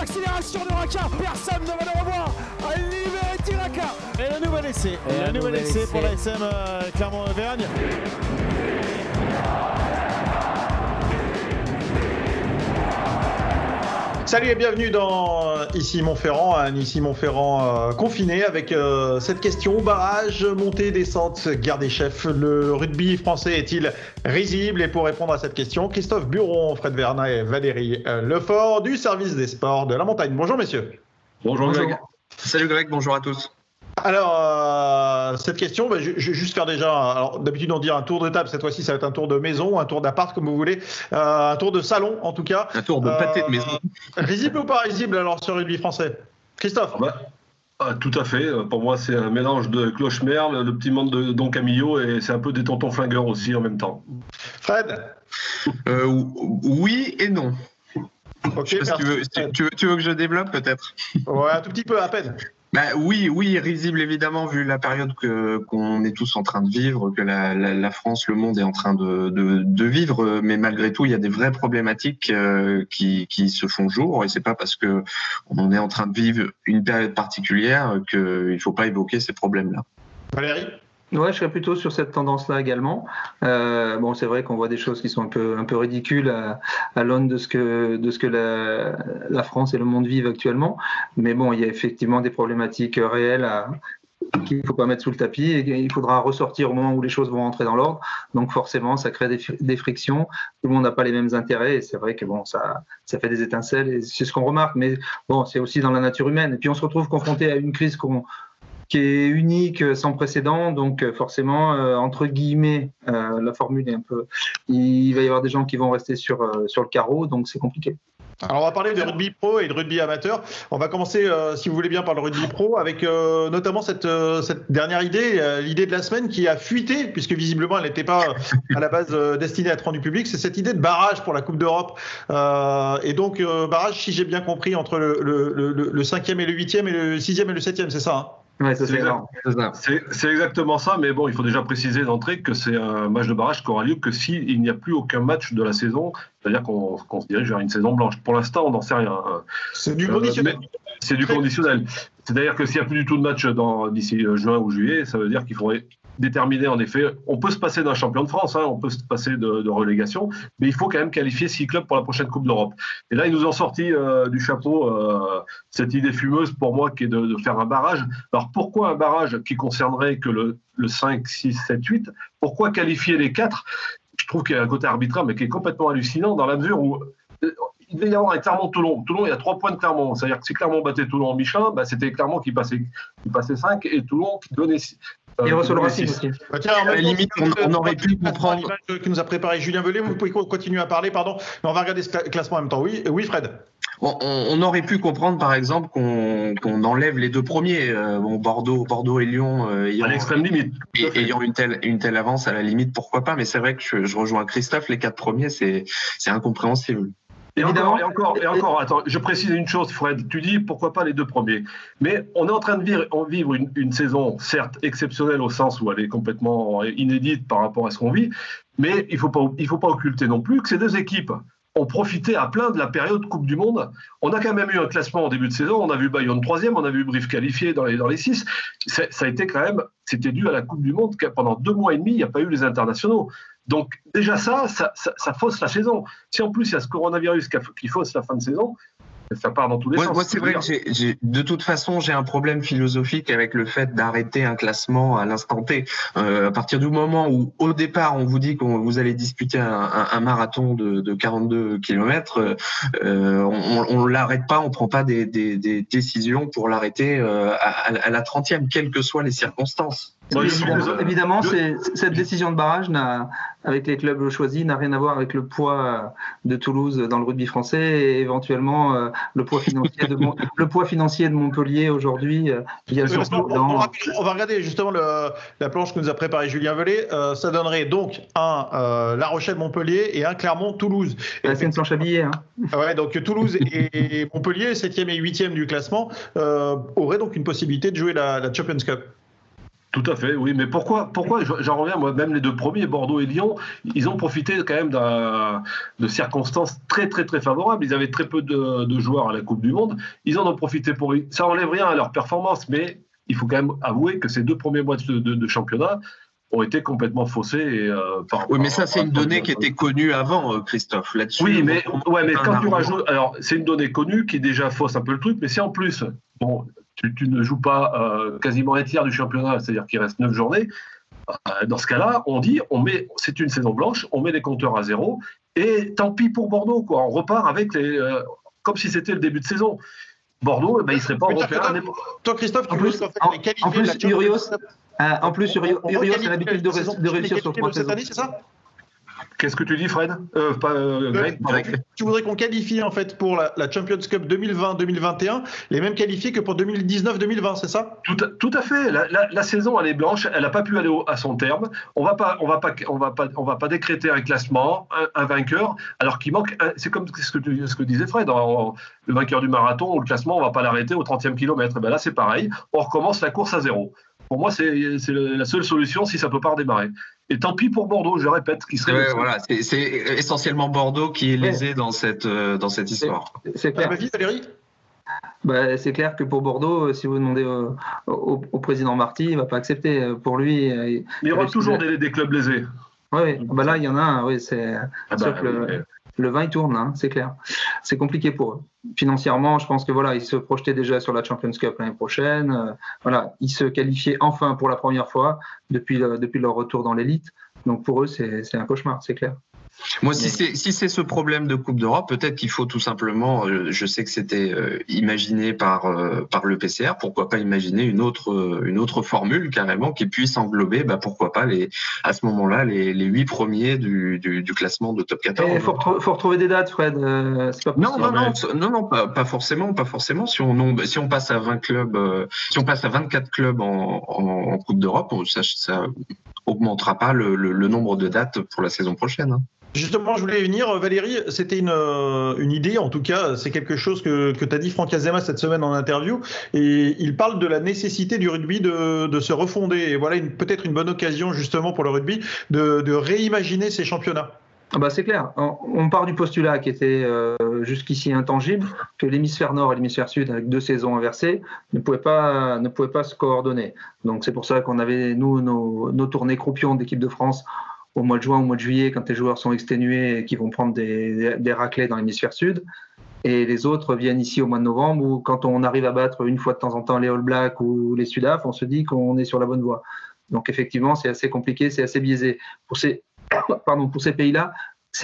l'accélération de Raka. Personne ne va le revoir. Libéré Tiraka. Et le nouvel essai. Et le nouvel essai pour la SM euh, Clermont-Auvergne. Salut et bienvenue dans euh, Ici Montferrand, un Ici Montferrand euh, confiné avec euh, cette question barrage, montée, descente, guerre des chefs. Le rugby français est-il risible? Et pour répondre à cette question, Christophe Buron, Fred Verna et Valérie Lefort du service des sports de la montagne. Bonjour messieurs. Bonjour, Greg. Salut Greg, bonjour à tous. Alors, euh, cette question, bah, je, je, vais juste faire déjà, alors d'habitude on dit un tour de table, cette fois-ci ça va être un tour de maison, un tour d'appart comme vous voulez, euh, un tour de salon en tout cas. Un tour de pâté de maison. Euh, risible ou pas risible alors sur rugby français Christophe? Ah bah, ah, Tout à fait, pour moi c'est un mélange de cloche-merle, le petit monde de Don Camillo et c'est un peu des tontons flingueurs aussi en même temps. Fred? Oui et non. Ok. tu, veux, tu, veux, tu veux que je développe peut-être? Ouais, un tout petit peu à peine. Bah, oui, oui, risible évidemment, vu la période que qu'on est tous en train de vivre, que la, la, France, le monde est en train de, de, de, vivre, mais malgré tout, il y a des vraies problématiques euh, qui, qui se font jour, et c'est pas parce que on est en train de vivre une période particulière qu'il faut pas évoquer ces problèmes-là. Valérie? Ouais, je serais plutôt sur cette tendance-là également. Euh, bon, c'est vrai qu'on voit des choses qui sont un peu un peu ridicules à, à l'aune de ce que de ce que la, la, France et le monde vivent actuellement. Mais bon, il y a effectivement des problématiques réelles qu'il ne faut pas mettre sous le tapis et il faudra ressortir au moment où les choses vont rentrer dans l'ordre. Donc forcément, ça crée des, des frictions. Tout le monde n'a pas les mêmes intérêts et c'est vrai que bon, ça, ça fait des étincelles et c'est ce qu'on remarque. Mais bon, c'est aussi dans la nature humaine. Et puis on se retrouve confronté à une crise qu'on qui est unique, euh, sans précédent. Donc euh, forcément, euh, entre guillemets, la formule est un peu... Il va y avoir des gens qui vont rester sur, sur le carreau, donc c'est compliqué. Alors on va parler de rugby pro et de rugby amateur. On va commencer, si vous voulez bien, par le rugby pro, avec notamment cette, cette, dernière idée, l'idée de la semaine qui a fuité, puisque visiblement elle n'était pas à la base destinée à être rendue publique. C'est cette idée de barrage pour la Coupe d'Europe. et donc barrage, si j'ai bien compris, entre le, le, le, le, cinquième et le huitième et le sixième et le septième, c'est ça hein? C'est exactement ça, mais bon, il faut déjà préciser d'entrée que c'est un match de barrage qui aura lieu que s'il n'y a plus aucun match de la saison, c'est-à-dire qu'on se dirige vers une saison blanche. Pour l'instant, on n'en sait rien. C'est du conditionnel. c'est du conditionnel. C'est-à-dire que s'il n'y a plus du tout de match d'ici euh, juin ou juillet, ça veut dire qu'il faudrait déterminer en effet. On peut se passer d'un champion de France, hein, on peut se passer de, relégation, mais il faut quand même qualifier six clubs pour la prochaine Coupe d'Europe. Et là, ils nous ont sorti euh, du chapeau euh, cette idée fumeuse pour moi qui est de, faire un barrage. Alors pourquoi un barrage qui concernerait que le, le 5, 6, 7, 8 Pourquoi qualifier les quatre? Je trouve qu'il y a un côté arbitraire, mais qui est complètement hallucinant dans la mesure où euh, il devait y avoir un Clermont-Toulon. Toulon, il y a trois points de Clermont. C'est-à-dire que si Clermont battait Toulon en Michelin, bah, c'était Clermont qui passait, qui passait 5 et Toulon qui donnait et le Racing aussi. Bah, tiens, à la limite, on, aurait pu comprendre. Que nous a préparé Julien Velay, vous pouvez continuer à parler, pardon. Mais on va regarder ce classement en même temps. Oui, oui Fred on, on, aurait pu comprendre, par exemple, qu'on enlève les deux premiers, euh, bon, Bordeaux, Bordeaux et Lyon, euh, ayant, limite, ayant une telle, une telle avance à la limite, pourquoi pas. Mais c'est vrai que je, je, rejoins Christophe, les quatre premiers, c'est incompréhensible. Et Évidemment. Encore, et encore, et encore, attends, je précise une chose, Fred. Tu dis pourquoi pas les deux premiers? Mais on est en train de vivre, vivre une, une, saison, certes exceptionnelle au sens où elle est complètement inédite par rapport à ce qu'on vit, mais il ne faut, pas, il faut pas occulter non plus que ces deux équipes ont profité à plein de la période Coupe du Monde. On a quand même eu un classement en début de saison. On a vu Bayonne troisième, on a vu Brief qualifié dans les, dans les six. Ça a été quand même, c'était dû à la Coupe du Monde. Pendant deux mois et demi, il n'y a pas eu les internationaux. Donc déjà ça ça, ça, ça, fausse la saison. Si en plus il y a ce coronavirus qui fausse la fin de saison, ça part dans tous les sens. Moi, c'est vrai que de toute façon, j'ai un problème philosophique avec le fait d'arrêter un classement à l'instant T. Euh, à partir du moment où, au départ, on vous dit que vous allez disputer un, un, un marathon de, de, 42 km, euh, on, ne l'arrête pas, on prend pas des, des, des décisions pour l'arrêter euh, à, à, la 30e, quelles que soient les circonstances. Évidemment, cette décision de barrage avec les clubs choisis n'a rien à voir avec le poids de Toulouse dans le rugby français et éventuellement euh, le poids financier de, le poids financier de Montpellier aujourd'hui. Euh, on, va regarder justement le, la planche que nous a préparée Julien Velay. Euh, ça donnerait donc un euh, La Rochelle-Montpellier et un Clermont-Toulouse. c'est une planche habillée. Hein. Ouais, donc Toulouse et Montpellier, 7e et 8e du classement, auraient donc une possibilité de jouer la, la Champions Cup. Tout à fait, oui. Mais pourquoi, pourquoi j'en reviens, moi, même les deux premiers, Bordeaux et Lyon, ils ont profité quand même de circonstances très, très, très favorables. Ils avaient très peu de, joueurs à la Coupe du Monde. Ils en ont profité pour. Ça n'enlève rien à leur performance, mais il faut quand même avouer que ces deux premiers mois de, championnat ont été complètement faussés. Euh, oui, mais ça, c'est une donnée qui était connue avant, euh, Christophe. Là-dessus. Oui, mais, ouais, mais quand tu rajoutes. Alors, c'est une donnée connue qui déjà fausse un peu le truc, mais c'est en plus. Bon, tu, ne joues pas euh, quasiment un tiers du championnat, c'est-à-dire qu'il reste neuf journées. Euh, dans ce cas-là, on dit, on met, c'est une saison blanche, on met les compteurs à zéro, et tant pis pour Bordeaux, quoi. On repart avec les, euh, comme si c'était le début de saison. Bordeaux, eh ben, il ne serait pas européen. Toi, Christophe, tu veux en, fait, en, plus, Urios, en plus, Urios a l'habitude de, réussir sur trois saisons. Cette année, c'est ça? Qu'est-ce que tu dis, Fred? Euh, pas, euh, Tu voudrais qu'on qualifie en fait pour la, Champions Cup 2020-2021 les mêmes qualifiés que pour 2019-2020, c'est ça? Tout à, tout à, fait. La, saison elle est blanche, elle n'a pas pu aller à son terme. On va pas, on va pas, on va pas, on va pas décréter un classement, un, vainqueur, alors qu'il manque. C'est comme ce que, ce que disait Fred. le vainqueur du marathon, le classement, on va pas l'arrêter au 30e kilomètre. Et ben là, c'est pareil. On recommence la course à zéro. Pour moi, c'est la seule solution si ça peut pas redémarrer. Et tant pis pour Bordeaux, je répète, qui serait. voilà, c'est essentiellement Bordeaux qui est lésé dans cette euh, dans cette histoire. C'est clair. Valérie bah, c'est clair que pour Bordeaux, euh, si vous demandez au, président Marty, il ne va pas accepter. Euh, pour lui, il y aura toujours des, clubs lésés. Oui, bah là, il y en a un. Oui, c'est ah bah, le vin il tourne, hein, c'est clair. C'est compliqué pour eux. Financièrement, je pense que voilà, ils se projetaient déjà sur la Champions Cup l'année prochaine. Euh, voilà, ils se qualifiaient enfin pour la première fois depuis, depuis leur retour dans l'élite. Donc pour eux, c'est un cauchemar, c'est clair. Moi, si c'est si c'est ce problème de Coupe d'Europe, peut-être qu'il faut tout simplement. Euh, je sais que c'était euh, imaginé par euh, par le PCR. Pourquoi pas imaginer une autre une autre formule carrément qui puisse englober, bah, pourquoi pas les à ce moment-là les les huit premiers du, du, du classement de top 14. Il faut, faut, retrouver des dates, Fred. Pas non, non, non, non, non, pas, pas, forcément, pas forcément. Si on si on passe à 20 clubs, si on passe à 24 clubs en, en, en Coupe d'Europe, ça, ça augmentera pas le, le, le, nombre de dates pour la saison prochaine. Hein. Justement, je voulais venir, Valérie, c'était une, euh, une, idée, en tout cas, c'est quelque chose que, que tu dit Franck Azema cette semaine en interview, et il parle de la nécessité du rugby de, de se refonder, et voilà peut-être une bonne occasion justement pour le rugby de, de réimaginer ces championnats. Ah bah c'est clair. On part du postulat qui était euh, jusqu'ici intangible, que l'hémisphère nord et l'hémisphère sud, avec deux saisons inversées, ne pouvaient pas, ne pouvaient pas se coordonner. Donc c'est pour ça qu'on avait, nous, nos, nos tournées croupions d'équipe de France au mois de juin, au mois de juillet, quand les joueurs sont exténués et qui vont prendre des, des raclés dans l'hémisphère sud. Et les autres viennent ici au mois de novembre où quand on arrive à battre une fois de temps en temps les All Blacks ou les Sudaf, on se dit qu'on est sur la bonne voie. Donc effectivement, c'est assez compliqué, c'est assez biaisé. Pour ces, pays-là,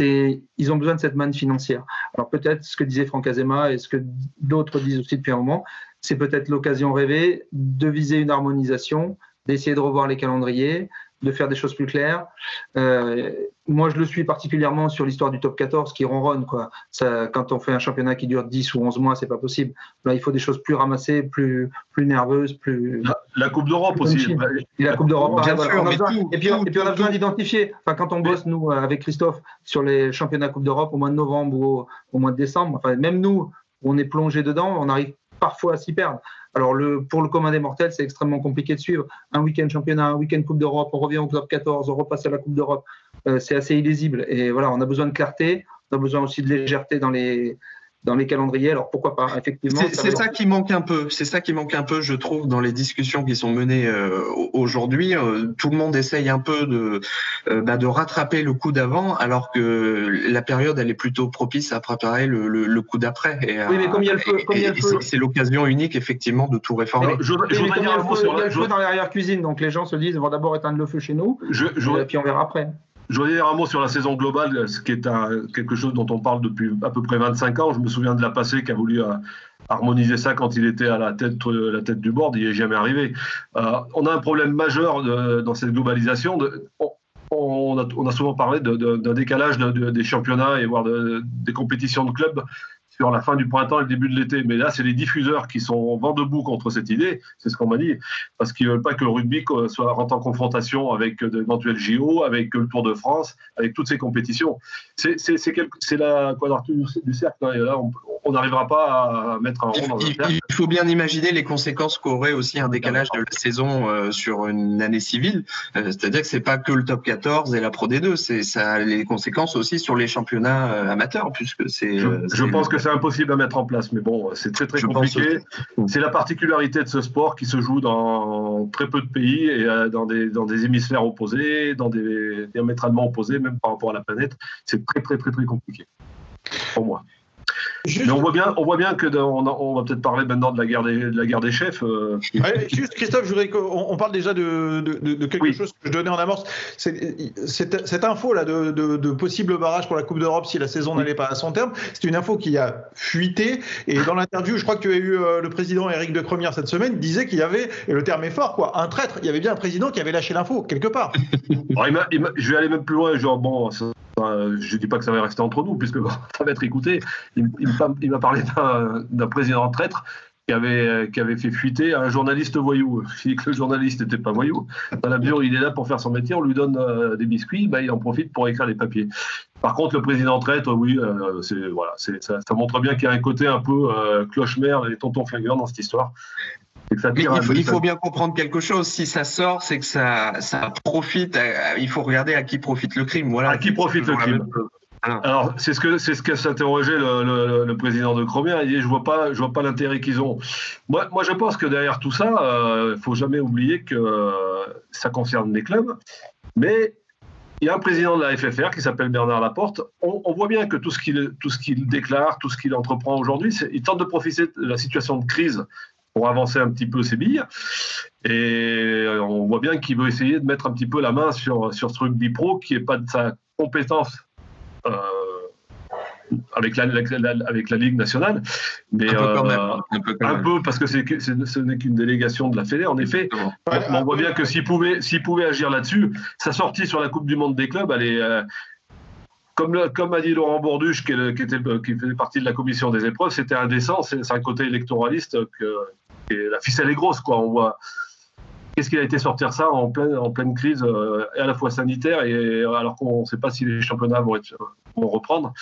ils ont besoin de cette manne financière. Alors peut-être ce que disait Franck Azema et ce que d'autres disent aussi depuis un moment, c'est peut-être l'occasion rêvée de viser une harmonisation, d'essayer de revoir les calendriers, de faire des choses plus claires. Euh, moi, je le suis particulièrement sur l'histoire du top 14 qui ronronne. Quoi. Ça, quand on fait un championnat qui dure 10 ou 11 mois, c'est pas possible. Là, il faut des choses plus ramassées, plus, plus nerveuses. Plus... La, Coupe d'Europe aussi. Et la Coupe d'Europe, bien sûr. et, puis, et puis, on a besoin d'identifier. Enfin, quand on bosse, nous, avec Christophe, sur les championnats Coupe d'Europe au mois de novembre ou au, mois de décembre, enfin, même nous, on est plongé dedans, on arrive parfois à s'y perdre. Alors pour le commun des mortels, c'est extrêmement compliqué de suivre. Un week-end championnat, un week-end Coupe d'Europe, on revient au top 14, on repasse à la Coupe d'Europe. Euh, c'est assez illisible. Et voilà, on a besoin de clarté, on a besoin aussi de légèreté dans les, dans les calendriers. Alors pourquoi pas Effectivement. C'est ça, qui manque un peu. C'est ça qui manque un peu, je trouve, dans les discussions qui sont menées euh, aujourd'hui. Euh, tout le monde essaye un peu de euh, bah, de rattraper le coup d'avant, alors que la période elle est plutôt propice à préparer le, le, coup d'après. Oui, mais comme il y a le feu, c'est l'occasion unique effectivement de tout réformer. je, je il y a le feu dans l'arrière cuisine, donc les gens se disent on va d'abord éteindre le feu chez nous, et puis on verra après. Je voudrais dire un mot sur la saison globale, ce qui est quelque chose dont on parle depuis à peu près 25 ans. Je me souviens de la passée qui a voulu euh, harmoniser ça quand il était à la tête, euh, du board. Il n'y est jamais arrivé. Euh, on a un problème majeur dans cette globalisation. On, a, souvent parlé d'un décalage des championnats et voire des compétitions de clubs sur la fin du printemps et le début de l'été. Mais là, c'est les diffuseurs qui sont vent debout contre cette idée, c'est ce qu'on m'a dit, parce qu'ils ne veulent pas que le rugby soit rentre en confrontation avec d'éventuels JO, avec le Tour de France, avec toutes ces compétitions. C'est la quadrature du cercle. Hein, là, n'arrivera pas à mettre un rond dans un cercle. Il faut bien imaginer les conséquences qu'aurait aussi un décalage de la saison euh, sur une année civile. Euh, C'est-à-dire que c'est pas que le top 14 et la Pro D2, c'est ça a les conséquences aussi sur les championnats euh, amateurs, puisque c'est. Je, euh, pense que c'est impossible à mettre en place, mais bon, c'est très très Je compliqué. aussi. C'est la particularité de ce sport qui se joue dans très peu de pays et euh, dans des, dans des hémisphères opposés, dans des diamétralement opposés, même par rapport à la planète. C'est très très très très compliqué pour moi. Juste, Mais on voit bien, on voit bien que dans- on, va peut-être parler maintenant de la guerre des, de la guerre des chefs. euh, Ouais, juste, Christophe, je voudrais qu'on on parle déjà de, de- de- de quelque Oui. chose que je donnais en amorce. C'est- Cette, cette info là de, possible barrage pour la Coupe d'Europe si la saison n'allait pas à son terme, c'est une info qui a fuité. Et dans l'interview, je crois que tu as eu euh, le président Éric de Cremière cette semaine, disait qu'il y avait, et le terme est fort, quoi, un traître. Il y avait bien un président qui avait lâché l'info quelque part. alors, il m'a- il m'a- je vais aller même plus loin. Genre, bon, ça- je dis pas que ça va rester entre nous, puisque ça va être écouté. Il, il m'a- il parlé d'un président traître qui avait, fait fuiter un journaliste voyou. Je dis que le journaliste n'était pas voyou. Dans la mesure où il est là pour faire son métier, on lui donne euh, des biscuits, bah, il en profite pour écrire des papiers. Par contre, le président traître, oui, euh, ça montre bien qu'il y a un côté un peu euh, cloche-mère et tonton flingueur dans cette histoire. Ça Mais il faut, peu- il faut bien comprendre quelque chose. Si ça sort, c'est que ça, ça profite. à- il faut regarder à qui profite le crime. Voilà. À qui profite le crime. Alors, c'est ce que c'est ce que s'interrogeait le, le, le président de Cromière. Il dit je vois pas je vois pas l'intérêt qu'ils ont. Moi, moi, je pense que derrière tout ça, il euh, faut jamais oublier que euh, ça concerne les clubs, mais il y a un président de la FFR qui s'appelle Bernard Laporte. On, on voit bien que tout ce qu'il tout ce qu'il déclare, tout ce qu'il entreprend aujourd'hui, il tente de profiter de la situation de crise pour avancer un petit peu ses billes. Et on voit bien qu'il veut essayer de mettre un petit peu la main sur, sur ce pro qui n'est pas de sa compétence euh, avec, la, avec, la, avec la Ligue nationale. Mais, Un peu quand euh, même. Un peu quand un même. peu parce que c'est- ce n'est qu'une délégation de la Fédé, en effet. Exactement. On, on voit bien que s'il pouvait, s'il pouvait agir là-dessus, sa sortie sur la Coupe du Monde des clubs, elle est. comme, comme a dit Laurent Borduche, qui, était, qui faisait partie de la commission des épreuves, c'était indécent. C'est un côté électoraliste que et la ficelle est grosse, quoi. On voit. Qu'est-ce qu'il a été sortir ça en pleine, en pleine crise, euh, à la fois sanitaire, et alors qu'on ne sait pas si les championnats vont, être, vont reprendre.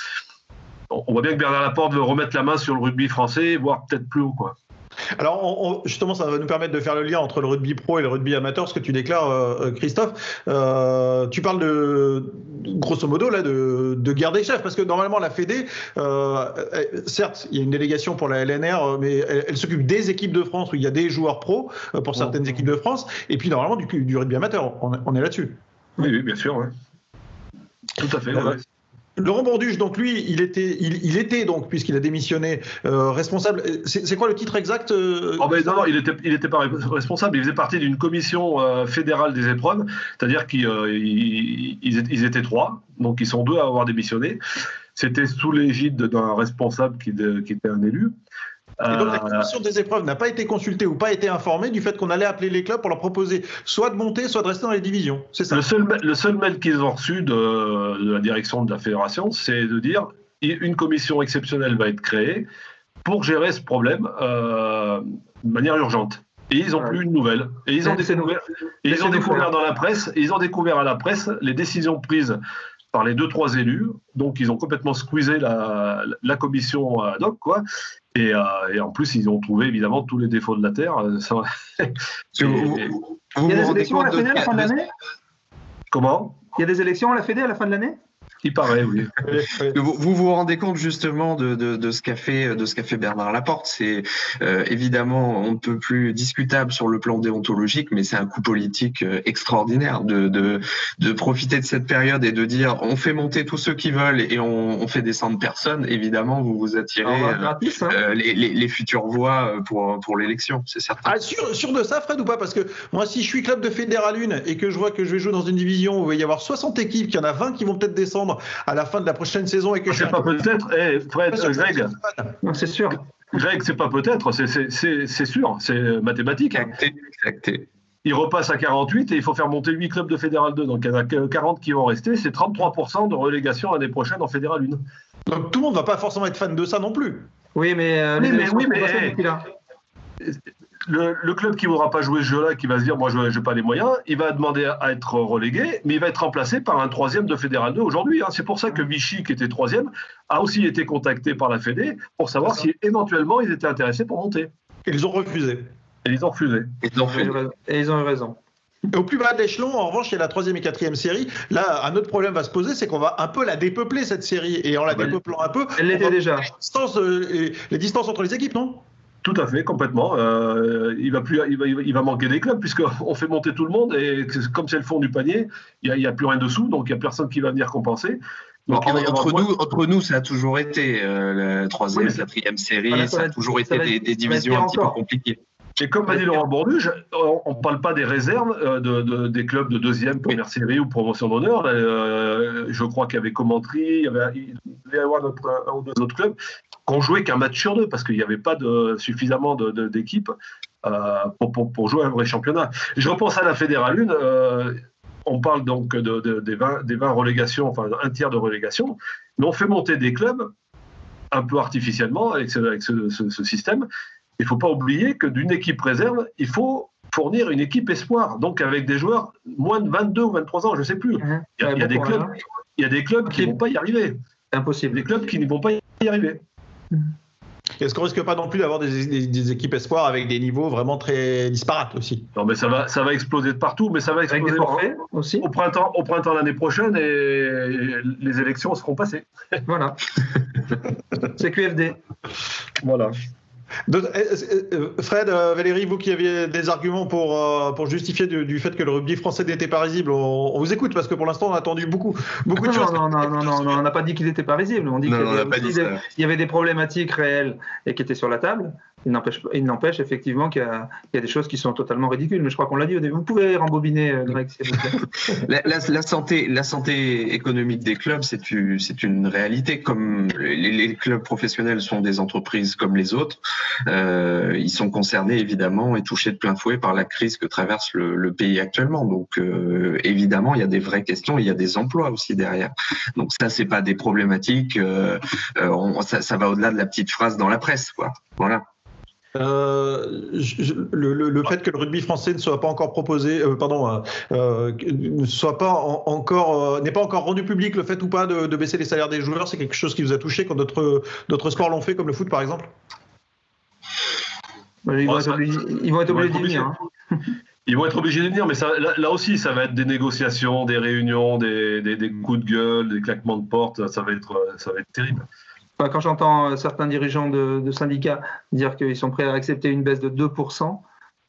On on voit bien que Bernard Laporte veut remettre la main sur le rugby français, voire peut-être plus haut, quoi. Alors, on- on- justement, ça va nous permettre de faire le lien entre le rugby pro et le rugby amateur, ce que tu déclares, euh, Christophe. Euh, tu parles de, grosso modo, là, de, de guerre des chefs, parce que normalement, la Fédé, euh, euh, certes, il y a une délégation pour la LNR, euh, mais elle, elle s'occupe des équipes de France où il y a des joueurs euh, pour certaines équipes de France, et puis normalement du, du rugby amateur. On, on est là-dessus. Oui, oui, bien sûr. ouais. Tout à fait. Euh, ouais. Laurent Borduche, donc lui, il était, il, était donc, puisqu'il a démissionné, euh, responsable. C'est quoi le titre exact euh, Oh, ben, non, non, il n'était il était pas responsable, il faisait partie d'une commission euh, fédérale des épreuves, c'est-à-dire qu'ils ils- étaient- trois, donc ils sont deux à avoir démissionné. C'était sous l'égide d'un responsable qui était un élu. Et donc la Euh, commission des épreuves n'a pas été consultée ou pas été informée du fait qu'on allait appeler les clubs pour leur proposer soit de monter, soit de rester dans les divisions. C'est ça. Le seul, le seul mail qu'ils ont reçu de, de la direction de la fédération, c'est de dire une commission exceptionnelle va être créée pour gérer ce problème euh, de manière urgente. Et ils n'ont Ouais. plus une nouvelle. Et ils ont C'est- c'est découvert, et ils ont découvert dans la presse, et ils ont découvert à la presse les décisions prises par les deux trois élus. Donc ils ont complètement squeezé la, la commission ad hoc, quoi. Et, euh, et en plus, ils ont trouvé évidemment tous les défauts de la terre. Ça- Parce que vous, vous- Et- vous Il y a des élections à la Fédé à la fin de de- l'année? Comment? Il y a des élections à la Fédé à la fin de l'année? Il paraît, oui. Vous, vous vous rendez compte justement de, de, de ce qu'a fait de ce qu'a fait Bernard Laporte. C'est euh, évidemment on ne peut plus discutable sur le plan déontologique, mais c'est un coup politique euh, extraordinaire de, de de profiter de cette période et de dire on fait monter tous ceux qui veulent et on, on fait descendre personne. Évidemment, vous vous attirez Alors, euh, gratis, hein. euh, les, les, les futures voix pour pour l'élection, c'est certain. Ah, sûr, sûr de ça, Fred, ou pas? Parce que moi, si je suis club de Fédéral 1 et que je vois que je vais jouer dans une division où il va y avoir 60 équipes, qu'il y en a 20 qui vont peut-être descendre à la fin de la prochaine saison et que je suis C'est pas peut-être. Eh, Fred, euh, Greg, Non, C'est sûr. Greg, c'est pas peut-être, c'est- c'est c'est- c'est sûr, c'est mathématique. hein. Acté, acté. Il repasse à 48 et il faut faire monter 8 clubs de Fédéral 2. Donc il y en a que 40 qui vont rester. C'est 33% de relégation l'année prochaine en Fédéral 1. Donc tout le monde va pas forcément être fan de ça non plus. Oui, mais, euh, Oui, oui, mais- le, club qui ne voudra pas jouer ce jeu-là, qui va se dire moi je n'ai pas les moyens, il va demander à être relégué, mais il va être remplacé par un troisième de Fédéral 2 aujourd'hui. Hein. C'est pour ça que Vichy, qui était troisième, a aussi été contacté par la Fédé pour savoir si éventuellement ils étaient intéressés pour monter. ils ont refusé. Et ils ont refusé. Ils ont Et ils ont eu raison. Au plus bas de l'échelon, en revanche, il y a la troisième et quatrième série. Là, un autre problème va se poser, c'est qu'on va un peu la dépeupler, cette série. Et en la dépeuplant un peu. Elle l'était déjà. Euh, les distances, entre les équipes, non? Tout à fait, complètement. Euh, il, va plus, il, va, il va manquer des clubs puisqu'on fait monter tout le monde et comme c'est le fond du panier, il n'y a, plus rien dessous, donc il n'y a personne qui va venir compenser. entre, nous, entre nous, ça a toujours été euh, la troisième, la quatrième série, ça, a toujours été des, divisions un petit peu compliquées. Et comme a dit Laurent Bourduge, on ne parle pas des réserves euh, de, des clubs de deuxième, première série ou promotion d'honneur. Euh, je crois qu'il y avait Commentry, il y avait, il y avoir un ou deux autres clubs qui ont joué qu'un match sur deux parce qu'il n'y avait pas de, suffisamment d'équipes euh, pour, pour, jouer un vrai championnat. Je repense à la Fédérale 1. on parle donc de, des, 20, des 20 relégations, enfin un tiers de relégation, mais on fait monter des clubs un peu artificiellement avec ce, avec ce, ce système il ne faut pas oublier que d'une équipe réserve, il faut fournir une équipe espoir, donc avec des joueurs moins de 22 ou 23 ans, je ne sais plus. Mhm. Il, y a, des clubs, il y a des clubs qui ne vont pas y arriver. C'est impossible. Des clubs qui ne vont pas y arriver. Mhm. Est-ce qu'on risque pas non plus d'avoir des, équipes espoirs avec des niveaux vraiment très disparates aussi? Non, mais ça va, ça va exploser de partout, mais ça va exploser aussi. au printemps, au printemps l'année prochaine et les élections seront passées. Voilà. C'est QFD. Voilà. Euh, euh, Fred, euh, Valérie, vous qui aviez des arguments pour, pour justifier du, fait que le rugby français n'était pas risible, on, vous écoute parce que pour l'instant on a attendu beaucoup, beaucoup de choses. Non, non, non, non, on n'a pas dit qu'il n'était pas risible. On dit qu'il y, avait des problématiques réelles et qui étaient sur la table. Il n'empêche effectivement qu'il y, a des choses qui sont totalement ridicules, mais je crois qu'on l'a dit au début. Vous pouvez rembobiner, euh, Greg, la, santé, la santé économique des clubs, c'est une, réalité. Comme les, clubs professionnels sont des entreprises comme les autres, euh, ils sont concernés évidemment et touchés de plein fouet par la crise que traverse le, pays actuellement. Donc euh, évidemment, il y a des vraies questions, il y a des emplois aussi derrière. Donc ça, c'est pas des problématiques. ça, ça va au-delà de la petite phrase dans la presse, quoi. Voilà. Euh, le, fait que le rugby français ne soit pas encore proposé, euh, pardon, euh, ne soit pas encore, n'est pas encore rendu public, le fait ou pas de, baisser les salaires des joueurs, c'est quelque chose qui vous a touché quand d'autres, d'autres sports l'ont fait, comme le foot par exemple? Ils vont, être obligés, ils vont être obligés de venir. Hein. Ils vont être obligés de venir, mais ça, là, aussi, ça va être des négociations, des réunions, des, des, des, coups de gueule, des claquements de porte. Ça va être, ça va être terrible quand j'entends euh, certains dirigeants de, syndicats dire qu'ils sont prêts à accepter une baisse de 2%,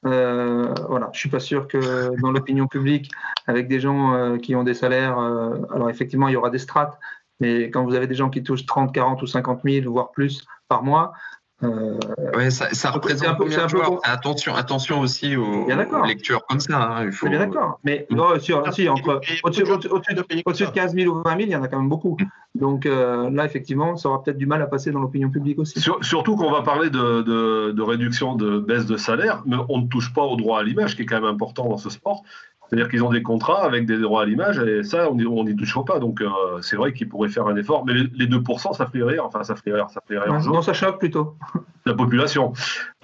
euh, voilà, je suis pas sûr que dans l'opinion publique, avec des gens euh, qui ont des salaires, euh, alors effectivement, il y aura des strates, mais quand vous avez des gens qui touchent 30, 40 ou 50 000, voire plus par mois, euh, oui, ça, ça représente un peu, un peu attention, attention aussi aux, lectures comme ça. Hein, il faut... Bien d'accord. Mais mm. non, sur, si, entre, au-dessus, de 15 000 ou 20 000, il y en a quand même beaucoup. Mm. Donc euh, là, effectivement, ça aura peut-être du mal à passer dans l'opinion publique aussi. surtout qu'on va parler de, de, de, réduction de baisse de salaire, mais on ne touche pas au droit à l'image, qui est quand même important dans ce sport. C'est-à-dire qu'ils ont des contrats avec des droits à l'image et ça, on n'y touchera pas. Donc, euh, c'est vrai qu'ils pourraient faire un effort. Mais les, 2%, ça ferait rire. Enfin, ça ferait rire. Ça ferait rire. Non, ça choque plutôt. La population.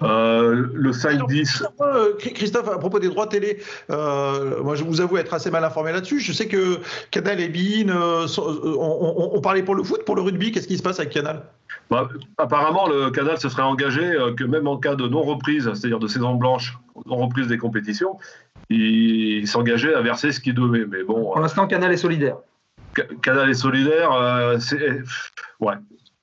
Euh, le 5-10. Euh, Christophe, à propos des droits télé, moi, je vous avoue être assez mal informé là-dessus. Je sais que Canal et Bein, on, parlait pour le foot, pour le rugby. Qu'est-ce qui se passe avec Canal? Bah, apparemment, le Canal se serait engagé que même en cas de non-reprise, c'est-à-dire de saison blanche, non-reprise des compétitions, il s'engageait à verser ce qu'il devait. Mais bon. Pour l'instant, Canal est solidaire. Canal est solidaire, euh, c'est. Ouais.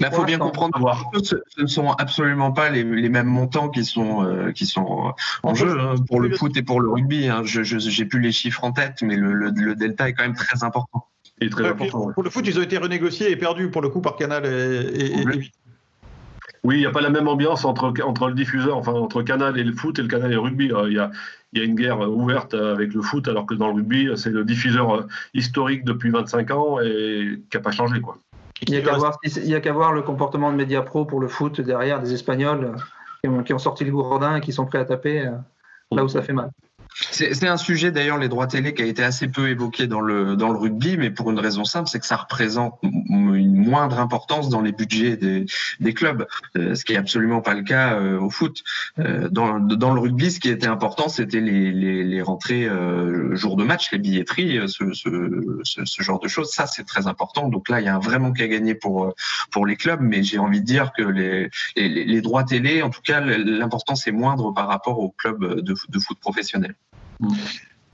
Il faut bien comprendre que ce, ne sont absolument pas les, mêmes montants qui sont, euh, qui sont en jeu hein, pour le foot et pour le rugby. Hein. Je n'ai plus les chiffres en tête, mais le, delta est quand même très important. Et très important Pour le foot, ils ont été renégociés et perdus pour le coup par Canal et, oui, il n'y a pas la même ambiance entre, le diffuseur, enfin entre Canal et le foot et le Canal et le rugby. Euh, il y a, une guerre ouverte avec le foot, alors que dans le rugby, c'est le diffuseur euh, historique depuis 25 ans et qui n'a pas changé. Quoi. Il n'y a qu'à voir, le comportement de Mediapro pour le foot derrière des Espagnols qui ont, sorti le gourdin et qui sont prêts à taper euh, là où ça fait mal. C'est un sujet d'ailleurs, les droits télé, qui a été assez peu évoqué dans le, dans le rugby, mais pour une raison simple, c'est que ça représente une moindre importance dans les budgets des, des clubs, euh, ce qui est absolument pas le cas euh, au foot. Euh, dans, dans le rugby, ce qui était important, c'était les, les, les, rentrées jour de match, les billetteries, ce, ce, ce, genre de choses. Ça, c'est très important. Donc là, il y a un vraiment qu'à gagner pour, pour les clubs, mais j'ai envie de dire que les, les, les droits télé, en tout cas, l'importance est moindre par rapport aux clubs de, de foot professionnels.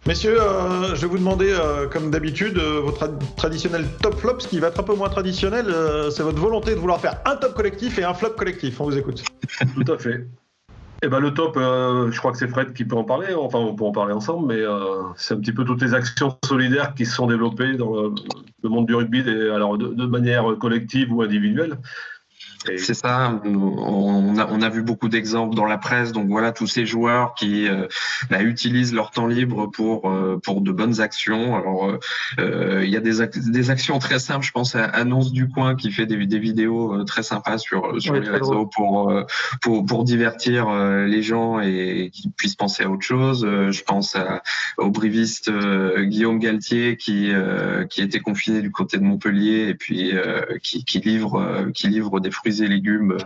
Messieurs, euh, je vais vous demander, euh, comme d'habitude, euh, votre traditionnel top flop. Ce qui va être un peu moins traditionnel, c'est votre volonté de vouloir faire un top collectif et un flop collectif. On vous écoute. Tout à fait. Et ben le top, je crois que c'est Fred qui peut en parler. Enfin, on peut en parler ensemble, mais c'est un petit peu toutes les actions solidaires qui se sont développées dans le, monde du rugby, alors de, manière collective ou individuelle. C'est ça. On a, on a, vu beaucoup d'exemples dans la presse. Donc voilà, tous ces joueurs qui euh, utilisent leur temps libre pour euh, pour de bonnes actions. Alors euh, il y a des, des actions très simples. Je pense à Annonce du coin qui fait des, des vidéos très sympas sur sur les réseaux pour pour pour divertir les gens et qu'ils puissent penser à autre chose. Je pense à, au briviste Guillaume Galtier qui qui était confiné du côté de Montpellier et puis qui, qui livre qui livre des fruits et légumes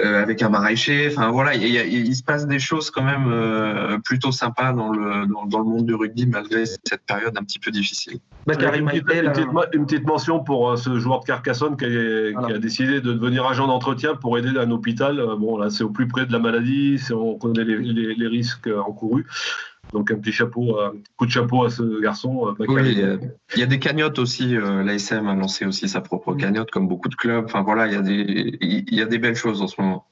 euh, avec un maraîcher. Enfin voilà, il, y a, il, se passe des choses quand même euh, plutôt sympas dans le, dans, dans, le monde du rugby malgré cette période un petit peu difficile. Bah, une, petite, une, petite, une, petite, mention pour euh, ce joueur de Carcassonne qui a, voilà. qui a, décidé de devenir agent d'entretien pour aider un hôpital. Bon là, c'est au plus près de la maladie, on connaît les, les, les risques encourus. Donc un petit chapeau, un coup de chapeau à ce garçon. Oui, il y, a, il y, a, des cagnottes aussi. Euh, L'ASM a lancé aussi sa propre cagnotte, comme beaucoup de clubs. Enfin voilà, il y a des, il y a des belles choses en ce moment.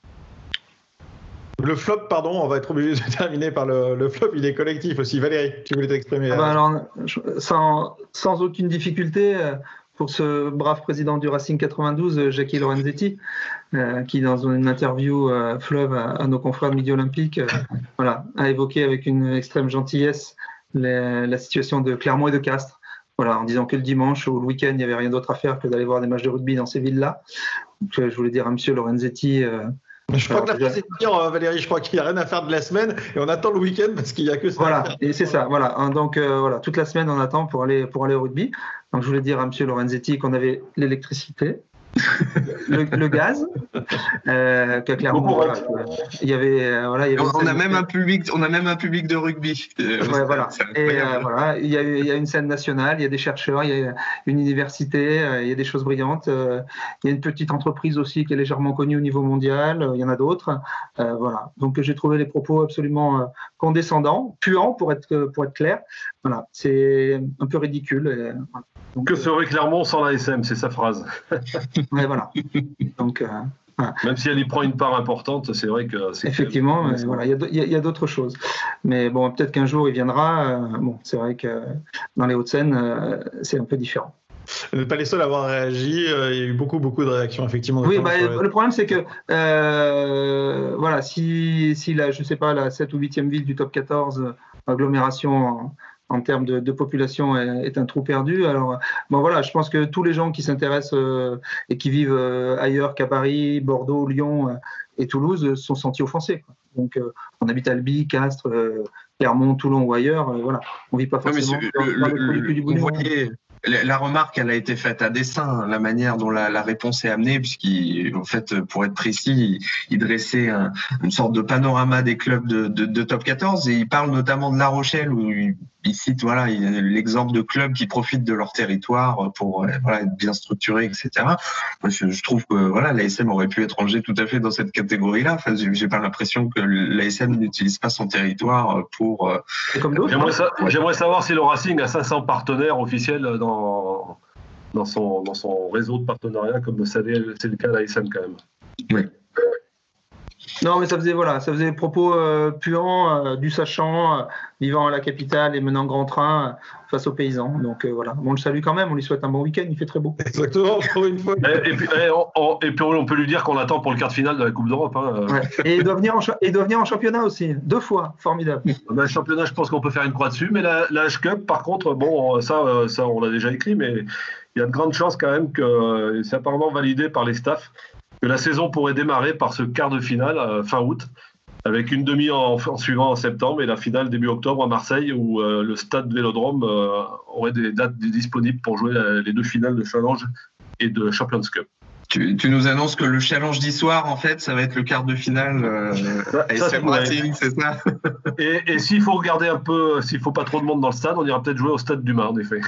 Le flop, pardon, on va être obligé de terminer par le, le flop. Il est collectif aussi. Valérie, tu voulais t'exprimer ah bah alors, sans, sans, aucune difficulté, pour ce brave président du Racing 92, Jackie Lorenzetti, euh, qui dans une interview euh, fleuve à, à, nos confrères de Midi Olympique, euh, voilà, a évoqué avec une extrême gentillesse les, la situation de Clermont et de Castres. Voilà, en disant que le dimanche ou le week-end, il n'y avait rien d'autre à faire que d'aller voir des matchs de rugby dans ces villes-là. je voulais dire à Monsieur Lorenzetti, je crois que la phrase est dire, Valérie, je crois qu'il n'y a rien à faire de la semaine et on attend le week-end parce qu'il n'y a que ça. Voilà, et c'est ça, voilà. Donc euh, voilà, toute la semaine on attend pour aller, pour aller au rugby. Donc je voulais dire à M. Lorenzetti qu'on avait l'électricité, le, le, gaz, euh, que clairement, voilà, il y avait, euh, voilà, il y avait on, a même un public, on a même un public de rugby. Ouais, voilà. Et euh, voilà, il y, a, il y, a, une scène nationale, il y a des chercheurs, il y a une université, euh, il y a des choses brillantes. il y a une petite entreprise aussi qui est légèrement connue au niveau mondial. il y en a d'autres. voilà. Donc j'ai trouvé les propos absolument condescendants, puants pour être pour être clair. Voilà, c'est un peu ridicule. Et, voilà. Donc, que serait Clermont sans la SM, c'est sa phrase. ouais, voilà. Donc, euh, voilà. Même si elle y prend une part importante, c'est vrai que c'est. Effectivement, euh, voilà, il y a, a d'autres choses. Mais bon, peut-être qu'un jour il viendra. Euh, bon, c'est vrai que dans les Hauts-de-Seine, euh, c'est un peu différent. Vous n'êtes pas les seuls à avoir réagi. Il y a eu beaucoup, beaucoup de réactions, effectivement. Oui, bah, le problème, c'est que, voilà, si, si la, je sais pas, la 7 ou 8e ville du top 14, agglomération en termes de, de, population est, est, un trou perdu. Alors, bon voilà, je pense que tous les gens qui s'intéressent euh, et qui vivent euh, ailleurs qu'à Paris, Bordeaux, Lyon euh, et Toulouse sont sentis offensés. Quoi. Donc, on habite Albi, Castres, Clermont, Toulon ou ailleurs, voilà, on vit pas forcément non, le, dans le, le, du voyez, la remarque, elle a été faite à dessein, la manière dont la, la réponse est amenée, puisqu'en fait, pour être précis, il, il dressait un, une sorte de panorama des clubs de, de, de, top 14 et il parle notamment de La Rochelle où il, il cite voilà l'exemple de clubs qui profitent de leur territoire pour voilà, être bien structurés, etc. Je, je, trouve que voilà l'ASM aurait pu être rangé tout à fait dans cette catégorie-là. Enfin, j'ai pas l'impression que l'ASM n'utilise pas son territoire pour. Euh, J'aimerais sa savoir si le Racing a 500 partenaires officiels dans dans son dans son réseau de partenariat comme c'est le cas de l'ASM quand même. Oui. Non, mais ça faisait voilà, ça faisait des propos euh, puants euh, du sachant, euh, vivant à la capitale et menant grand train euh, face aux paysans. Donc euh, voilà, on le salue quand même, on lui souhaite un bon week-end, il fait très beau. Exactement, pour une fois. Et, et, puis, et, on, et, puis, on, peut lui dire qu'on attend pour le quart de finale de la Coupe d'Europe. Hein. Ouais. Et il doit, venir en, il doit venir en championnat aussi, deux fois, formidable. Ben, le championnat, je pense qu'on peut faire une croix dessus, mais la, la H-Cup, par contre, bon, ça, ça on l'a déjà écrit, mais il y a de grandes chances quand même que c'est apparemment validé par les staffs que la saison pourrait démarrer par ce quart de finale euh, fin août. avec une demi en, suivant en septembre et la finale début octobre à Marseille où euh, le stade Vélodrome euh, aurait des dates disponibles pour jouer les deux finales de Challenge et de Champions Cup. Tu, nous annonces que le challenge d'histoire, en fait, ça va être le quart de finale euh, ça, c'est ça Et, s'il faut regarder un peu, s'il faut pas trop de monde dans le stade, on ira peut-être jouer au stade du Mar, en effet.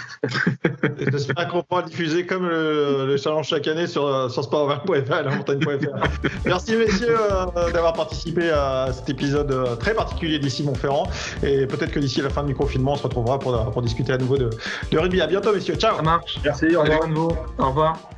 J'espère qu'on pourra diffuser comme le, challenge chaque année sur, sur sport20.fr à la montagne.fr. Merci messieurs euh, d'avoir participé à cet épisode euh, très particulier d'ici Montferrand. Et peut-être que d'ici la fin du confinement, on se retrouvera pour, pour discuter à nouveau de, de rugby. À bientôt messieurs. Ciao. Ça marche. Merci. Au revoir. Au revoir.